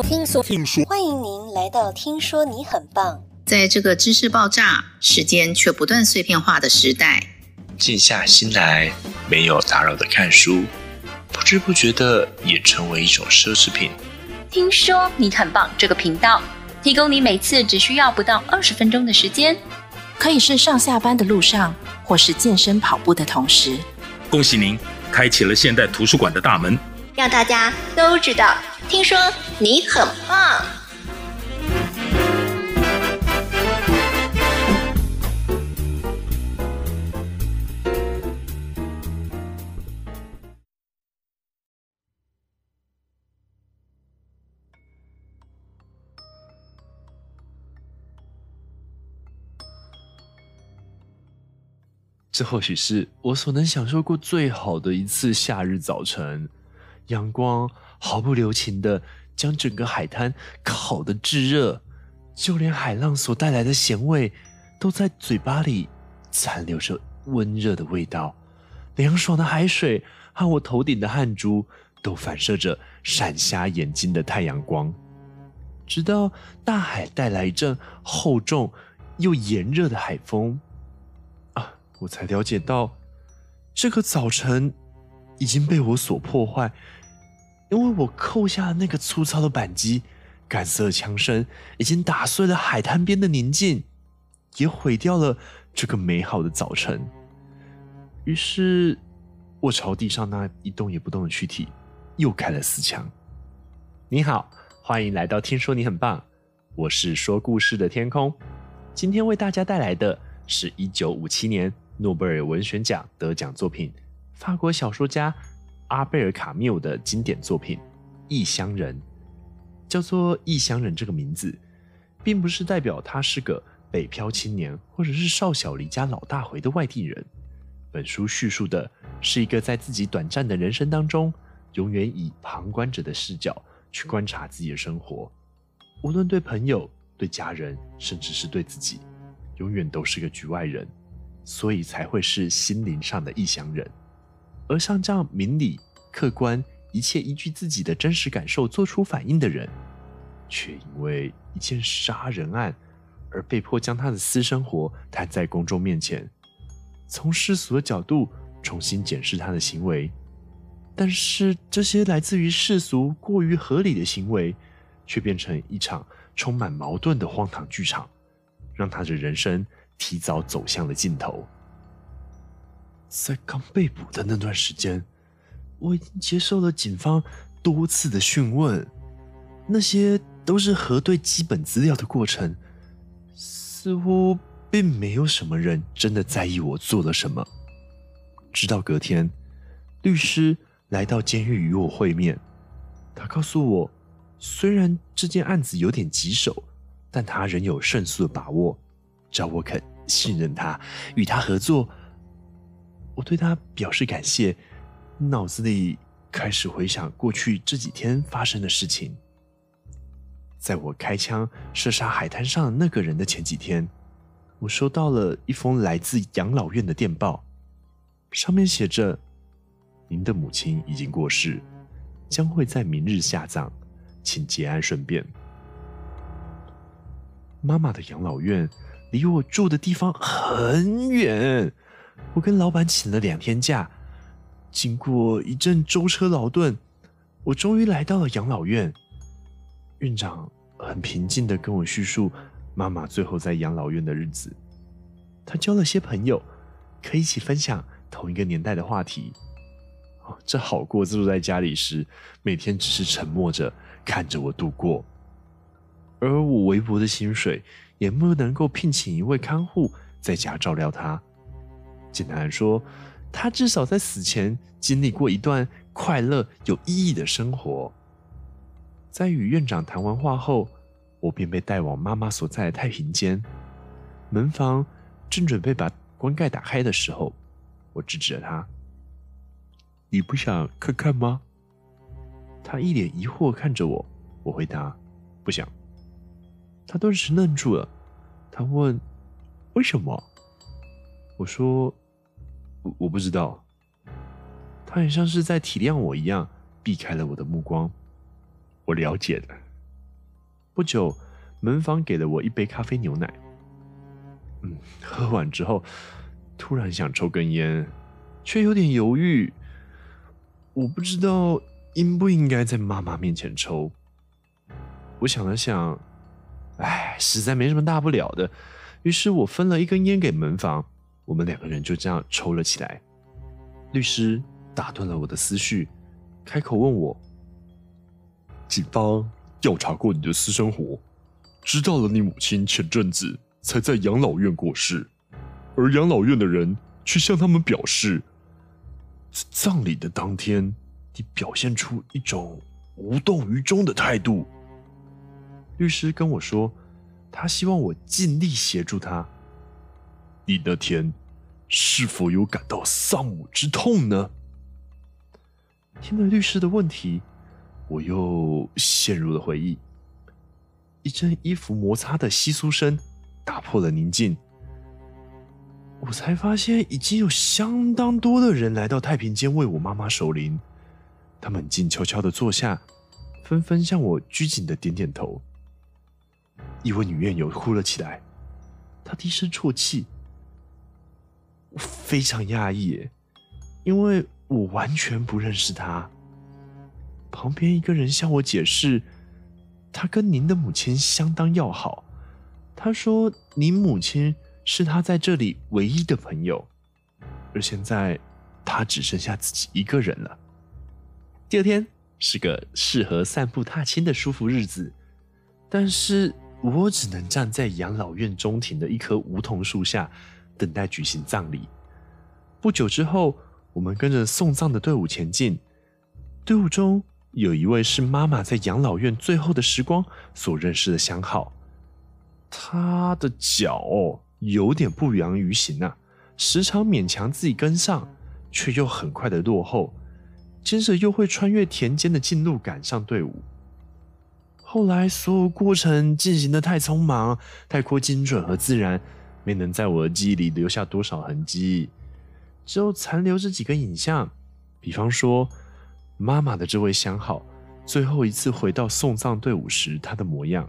说，听说，听说，欢迎您来到《听说你很棒》。在这个知识爆炸、时间却不断碎片化的时代，静下心来，没有打扰的看书，不知不觉的也成为一种奢侈品。听说你很棒，这个频道提供你每次只需要不到二十分钟的时间，可以是上下班的路上，或是健身跑步的同时。恭喜您，开启了现代图书馆的大门。让大家都知道，听说你很棒。这或许是我所能享受过最好的一次夏日早晨。阳光毫不留情地将整个海滩烤得炙热，就连海浪所带来的咸味都在嘴巴里残留着温热的味道。凉爽的海水和我头顶的汗珠都反射着闪瞎眼睛的太阳光，直到大海带来一阵厚重又炎热的海风，啊，我才了解到这个早晨已经被我所破坏。因为我扣下了那个粗糙的扳机，干涩的枪声已经打碎了海滩边的宁静，也毁掉了这个美好的早晨。于是，我朝地上那一动也不动的躯体又开了四枪。你好，欢迎来到听说你很棒，我是说故事的天空。今天为大家带来的是一九五七年诺贝尔文学奖得奖作品，法国小说家。阿贝尔·卡缪的经典作品《异乡人》，叫做《异乡人》这个名字，并不是代表他是个北漂青年，或者是少小离家老大回的外地人。本书叙述的是一个在自己短暂的人生当中，永远以旁观者的视角去观察自己的生活，无论对朋友、对家人，甚至是对自己，永远都是个局外人，所以才会是心灵上的异乡人。而像这样明理、客观、一切依据自己的真实感受做出反应的人，却因为一件杀人案而被迫将他的私生活摊在公众面前，从世俗的角度重新检视他的行为。但是这些来自于世俗、过于合理的行为，却变成一场充满矛盾的荒唐剧场，让他的人生提早走向了尽头。在刚被捕的那段时间，我已经接受了警方多次的讯问，那些都是核对基本资料的过程。似乎并没有什么人真的在意我做了什么。直到隔天，律师来到监狱与我会面，他告诉我，虽然这件案子有点棘手，但他仍有胜诉的把握，只要我肯信任他，与他合作。我对他表示感谢，脑子里开始回想过去这几天发生的事情。在我开枪射杀海滩上那个人的前几天，我收到了一封来自养老院的电报，上面写着：“您的母亲已经过世，将会在明日下葬，请节哀顺变。”妈妈的养老院离我住的地方很远。我跟老板请了两天假，经过一阵舟车劳顿，我终于来到了养老院。院长很平静地跟我叙述妈妈最后在养老院的日子。他交了些朋友，可以一起分享同一个年代的话题。这好过自住在家里时，每天只是沉默着看着我度过。而我微薄的薪水，也不能够聘请一位看护在家照料他。简单来说，他至少在死前经历过一段快乐有意义的生活。在与院长谈完话后，我便被带往妈妈所在的太平间。门房正准备把棺盖打开的时候，我制止了他：“你不想看看吗？”他一脸疑惑看着我，我回答：“不想。”他顿时愣住了，他问：“为什么？”我说。我不知道，他很像是在体谅我一样，避开了我的目光。我了解的，不久，门房给了我一杯咖啡牛奶。嗯，喝完之后，突然想抽根烟，却有点犹豫。我不知道应不应该在妈妈面前抽。我想了想，哎，实在没什么大不了的。于是我分了一根烟给门房，我们两个人就这样抽了起来。律师打断了我的思绪，开口问我：“警方调查过你的私生活，知道了你母亲前阵子才在养老院过世，而养老院的人却向他们表示，在葬礼的当天，你表现出一种无动于衷的态度。”律师跟我说，他希望我尽力协助他。你那天。是否有感到丧母之痛呢？听了律师的问题，我又陷入了回忆。一阵衣服摩擦的窸窣声打破了宁静。我才发现，已经有相当多的人来到太平间为我妈妈守灵。他们静悄悄的坐下，纷纷向我拘谨的点点头。一位女院友哭了起来，她低声啜泣。我非常讶异，因为我完全不认识他。旁边一个人向我解释，他跟您的母亲相当要好。他说，您母亲是他在这里唯一的朋友，而现在他只剩下自己一个人了。第二天是个适合散步踏青的舒服日子，但是我只能站在养老院中庭的一棵梧桐树下。等待举行葬礼。不久之后，我们跟着送葬的队伍前进。队伍中有一位是妈妈在养老院最后的时光所认识的相好。他的脚有点不良于行啊，时常勉强自己跟上，却又很快的落后。接着又会穿越田间的近路赶上队伍。后来所有过程进行的太匆忙，太过精准和自然。没能在我的记忆里留下多少痕迹，只有残留着几个影像，比方说妈妈的这位相好，最后一次回到送葬队伍时她的模样。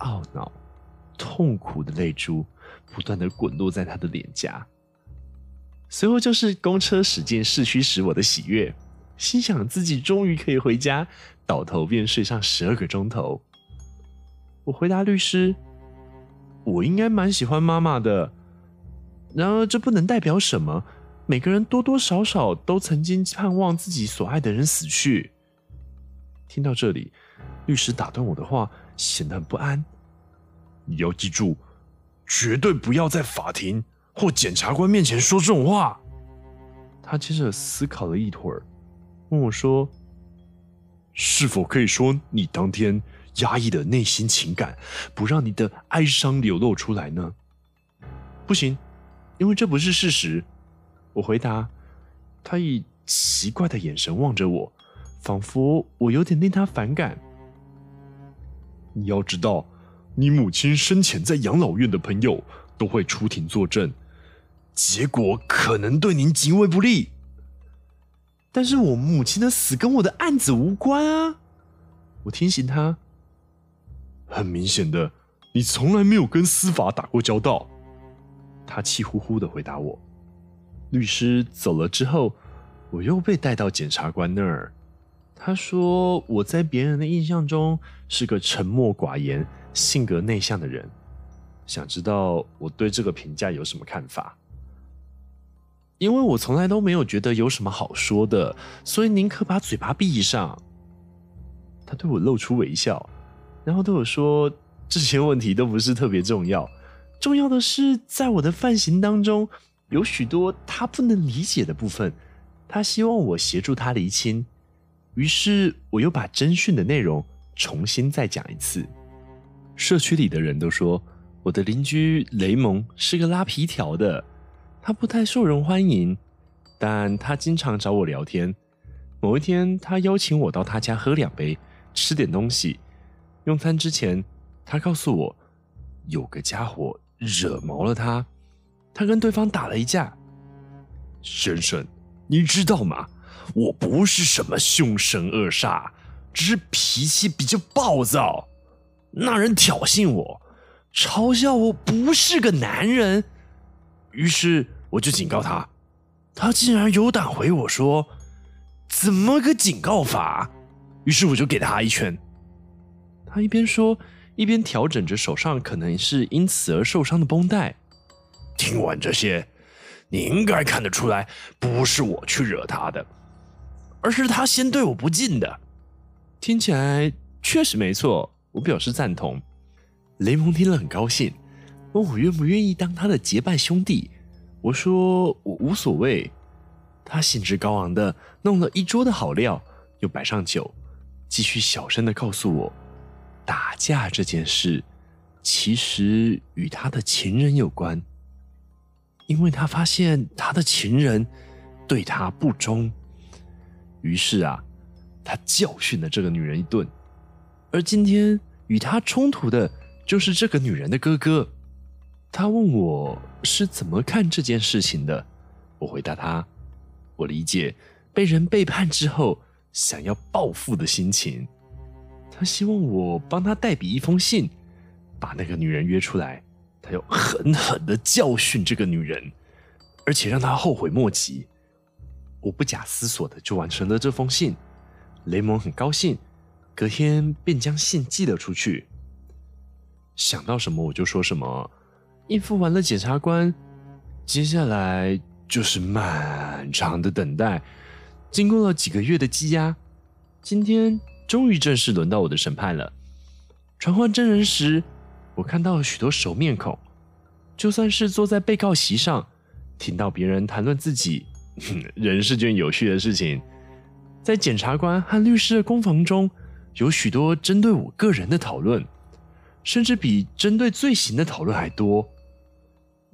懊恼、痛苦的泪珠不断的滚落在她的脸颊。随后就是公车驶进市区时我的喜悦，心想自己终于可以回家，倒头便睡上十二个钟头。我回答律师。我应该蛮喜欢妈妈的，然而这不能代表什么。每个人多多少少都曾经盼望自己所爱的人死去。听到这里，律师打断我的话，显得很不安。你要记住，绝对不要在法庭或检察官面前说这种话。他接着思考了一会儿，问我说：“是否可以说你当天？”压抑的内心情感，不让你的哀伤流露出来呢？不行，因为这不是事实。我回答，他以奇怪的眼神望着我，仿佛我有点令他反感。你要知道，你母亲生前在养老院的朋友都会出庭作证，结果可能对您极为不利。但是我母亲的死跟我的案子无关啊！我提醒他。很明显的，你从来没有跟司法打过交道。他气呼呼的回答我。律师走了之后，我又被带到检察官那儿。他说我在别人的印象中是个沉默寡言、性格内向的人，想知道我对这个评价有什么看法。因为我从来都没有觉得有什么好说的，所以宁可把嘴巴闭上。他对我露出微笑。然后对我说：“这些问题都不是特别重要，重要的是在我的犯行当中有许多他不能理解的部分，他希望我协助他厘清。于是我又把侦讯的内容重新再讲一次。社区里的人都说我的邻居雷蒙是个拉皮条的，他不太受人欢迎，但他经常找我聊天。某一天，他邀请我到他家喝两杯，吃点东西。”用餐之前，他告诉我，有个家伙惹毛了他，他跟对方打了一架。先生，你知道吗？我不是什么凶神恶煞，只是脾气比较暴躁。那人挑衅我，嘲笑我不是个男人，于是我就警告他，他竟然有胆回我说：“怎么个警告法？”于是我就给他一拳。他一边说，一边调整着手上可能是因此而受伤的绷带。听完这些，你应该看得出来，不是我去惹他的，而是他先对我不敬的。听起来确实没错。我表示赞同，雷蒙听了很高兴，问我愿不愿意当他的结拜兄弟。我说我无所谓。他兴致高昂的弄了一桌的好料，又摆上酒，继续小声的告诉我，打架这件事其实与他的情人有关，因为他发现他的情人对他不忠，于是啊，他教训了这个女人一顿。而今天与他冲突的，就是这个女人的哥哥。他问我是怎么看这件事情的，我回答他：我理解被人背叛之后想要报复的心情。他希望我帮他代笔一封信，把那个女人约出来，他要狠狠的教训这个女人，而且让她后悔莫及。我不假思索的就完成了这封信。雷蒙很高兴。隔天便将信寄了出去。想到什么我就说什么。应付完了检察官，接下来就是漫长的等待。经过了几个月的积压，今天终于正式轮到我的审判了。传唤证人时，我看到了许多熟面孔。就算是坐在被告席上，听到别人谈论自己，人是件有趣的事情。在检察官和律师的攻防中。有许多针对我个人的讨论，甚至比针对罪行的讨论还多。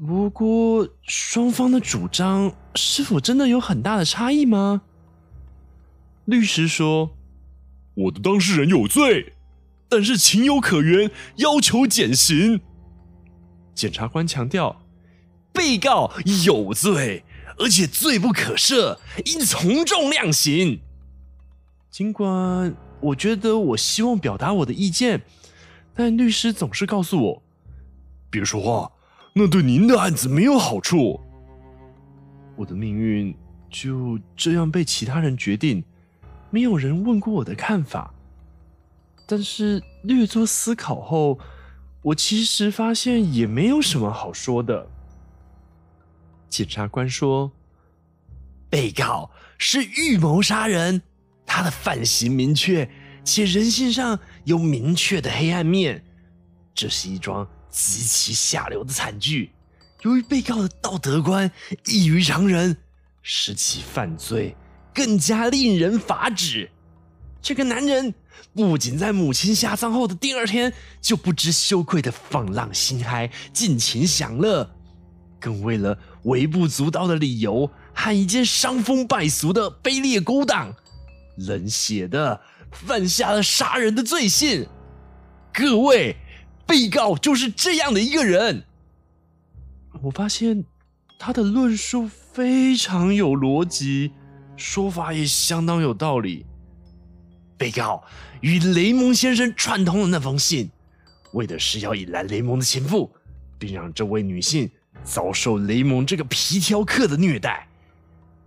不过，双方的主张是否真的有很大的差异吗？律师说：“我的当事人有罪，但是情有可原，要求减刑。”检察官强调：“被告有罪，而且罪不可赦，应从重量刑。”尽管。我觉得我希望表达我的意见，但律师总是告诉我：“别说话，那对您的案子没有好处。”我的命运就这样被其他人决定，没有人问过我的看法。但是略作思考后，我其实发现也没有什么好说的。检察官说：“被告是预谋杀人。”他的犯行明确，且人性上有明确的黑暗面，这是一桩极其下流的惨剧。由于被告的道德观异于常人，使其犯罪更加令人发指。这个男人不仅在母亲下葬后的第二天就不知羞愧的放浪形骸、尽情享乐，更为了微不足道的理由和一件伤风败俗的卑劣勾当。冷血的犯下了杀人的罪行，各位，被告就是这样的一个人。我发现他的论述非常有逻辑，说法也相当有道理。被告与雷蒙先生串通了那封信，为的是要引来雷蒙的情妇，并让这位女性遭受雷蒙这个皮条客的虐待，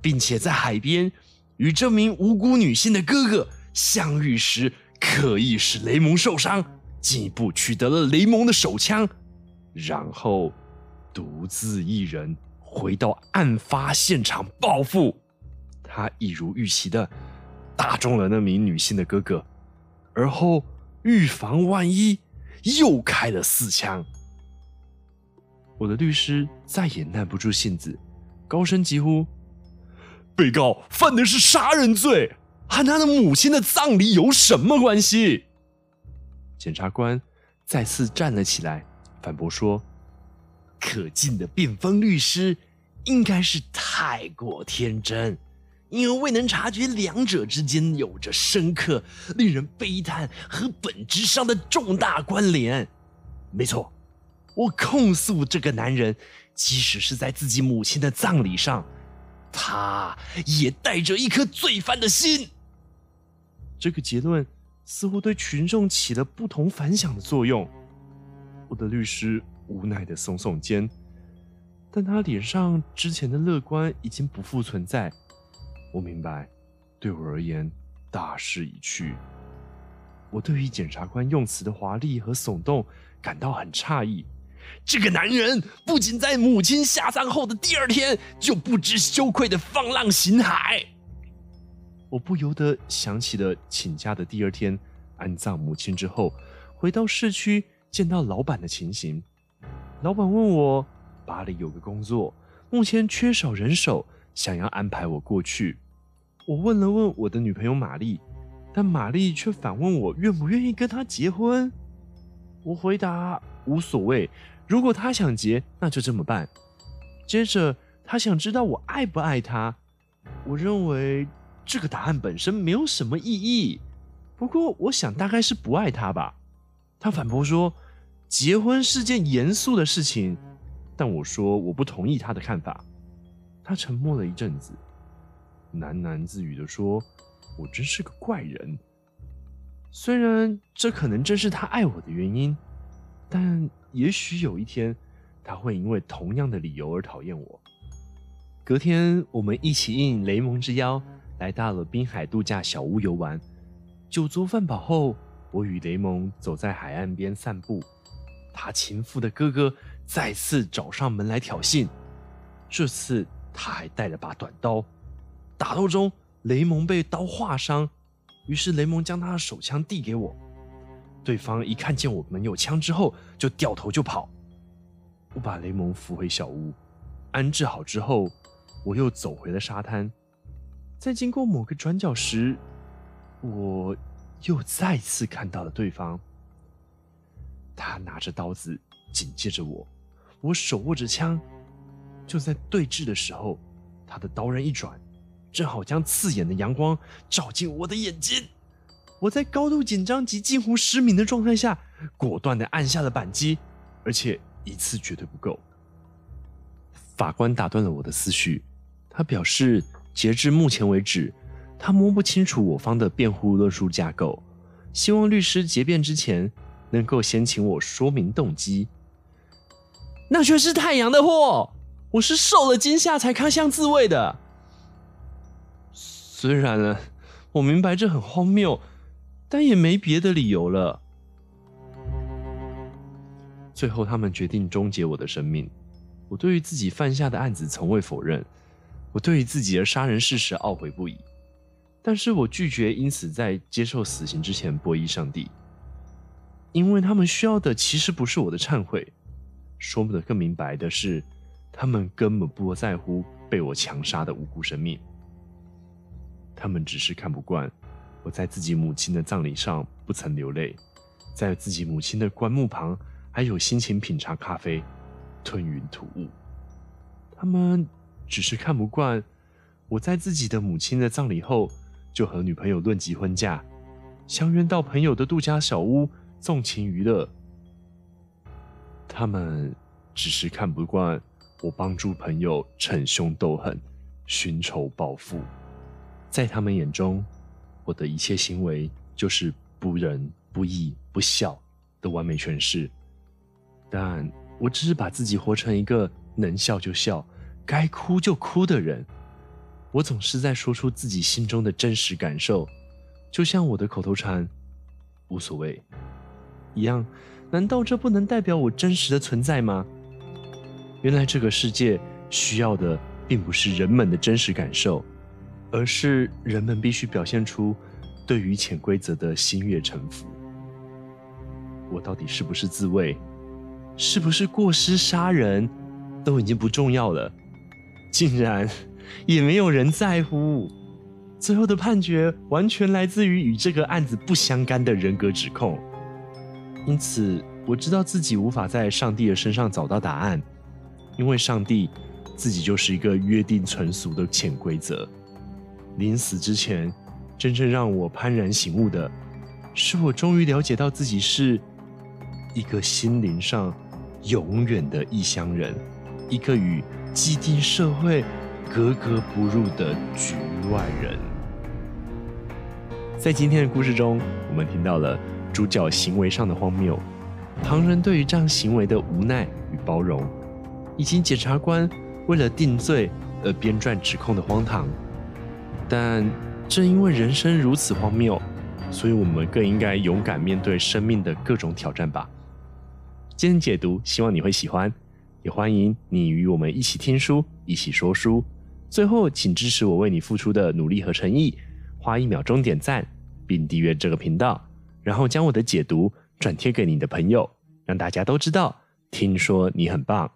并且在海边。与这名无辜女性的哥哥相遇时，刻意使雷蒙受伤，进一步取得了雷蒙的手枪，然后独自一人回到案发现场报复。他一如预期的打中了那名女性的哥哥，而后预防万一，又开了四枪。我的律师再也耐不住性子，高声疾呼。被告犯的是杀人罪，和他的母亲的葬礼有什么关系？检察官再次站了起来，反驳说：“可敬的辩方律师应该是太过天真，因为未能察觉两者之间有着深刻、令人悲叹和本质上的重大关联。没错，我控诉这个男人，即使是在自己母亲的葬礼上。”他也带着一颗罪犯的心。这个结论似乎对群众起了不同凡响的作用。我的律师无奈的耸耸肩，但他脸上之前的乐观已经不复存在。我明白，对我而言，大势已去。我对于检察官用词的华丽和耸动感到很诧异。这个男人不仅在母亲下葬后的第二天就不知羞愧的放浪形骸，我不由得想起了请假的第二天安葬母亲之后，回到市区见到老板的情形。老板问我，巴黎有个工作，目前缺少人手，想要安排我过去。我问了问我的女朋友玛丽。但玛丽却反问我愿不愿意跟他结婚。我回答无所谓，如果他想结，那就这么办。接着他想知道我爱不爱他，我认为这个答案本身没有什么意义。不过我想大概是不爱他吧。他反驳说，结婚是件严肃的事情。但我说我不同意他的看法。他沉默了一阵子，喃喃自语地说。我真是个怪人，虽然这可能正是他爱我的原因，但也许有一天他会因为同样的理由而讨厌我。隔天，我们一起应雷蒙之邀，来到了滨海度假小屋游玩。酒足饭饱后，我与雷蒙走在海岸边散步。他情妇的哥哥再次找上门来挑衅，这次他还带了把短刀。打斗中，雷蒙被刀划伤，于是雷蒙将他的手枪递给我。对方一看见我们有枪之后，就掉头就跑。我把雷蒙扶回小屋，安置好之后，我又走回了沙滩。在经过某个转角时，我又再次看到了对方。他拿着刀子紧接着我，我手握着枪。就在对峙的时候，他的刀刃一转。正好将刺眼的阳光照进我的眼睛，我在高度紧张及近乎失明的状态下，果断地按下了扳机，而且一次绝对不够。法官打断了我的思绪，他表示，截至目前为止，他摸不清楚我方的辩护论述架构，希望律师结辩之前能够先请我说明动机。那却是太阳的祸，我是受了惊吓才开枪自卫的。虽然呢，我明白这很荒谬，但也没别的理由了。最后，他们决定终结我的生命。我对于自己犯下的案子从未否认，我对于自己的杀人事实懊悔不已。但是我拒绝因此在接受死刑之前皈依上帝，因为他们需要的其实不是我的忏悔。说得更明白的是，他们根本不在乎被我强杀的无辜生命。他们只是看不惯我在自己母亲的葬礼上不曾流泪，在自己母亲的棺木旁还有心情品尝咖啡、吞云吐雾。他们只是看不惯我在自己的母亲的葬礼后就和女朋友论及婚嫁，相约到朋友的度假小屋纵情娱乐。他们只是看不惯我帮助朋友逞凶斗狠，寻仇报复。在他们眼中，我的一切行为就是不仁不义不孝的完美诠释。但我只是把自己活成一个能笑就笑、该哭就哭的人。我总是在说出自己心中的真实感受，就像我的口头禅“无所谓”一样。难道这不能代表我真实的存在吗？原来这个世界需要的并不是人们的真实感受。而是人们必须表现出对于潜规则的心悦诚服。我到底是不是自卫，是不是过失杀人，都已经不重要了。竟然也没有人在乎。最后的判决完全来自于与这个案子不相干的人格指控。因此，我知道自己无法在上帝的身上找到答案，因为上帝自己就是一个约定成俗的潜规则。临死之前，真正让我幡然醒悟的，是我终于了解到自己是一个心灵上永远的异乡人，一个与既定社会格格不入的局外人。在今天的故事中，我们听到了主角行为上的荒谬，旁人对于这样行为的无奈与包容，以及检察官为了定罪而编撰指控的荒唐。但正因为人生如此荒谬，所以我们更应该勇敢面对生命的各种挑战吧。今天解读，希望你会喜欢，也欢迎你与我们一起听书，一起说书。最后，请支持我为你付出的努力和诚意，花一秒钟点赞，并订阅这个频道，然后将我的解读转贴给你的朋友，让大家都知道。听说你很棒。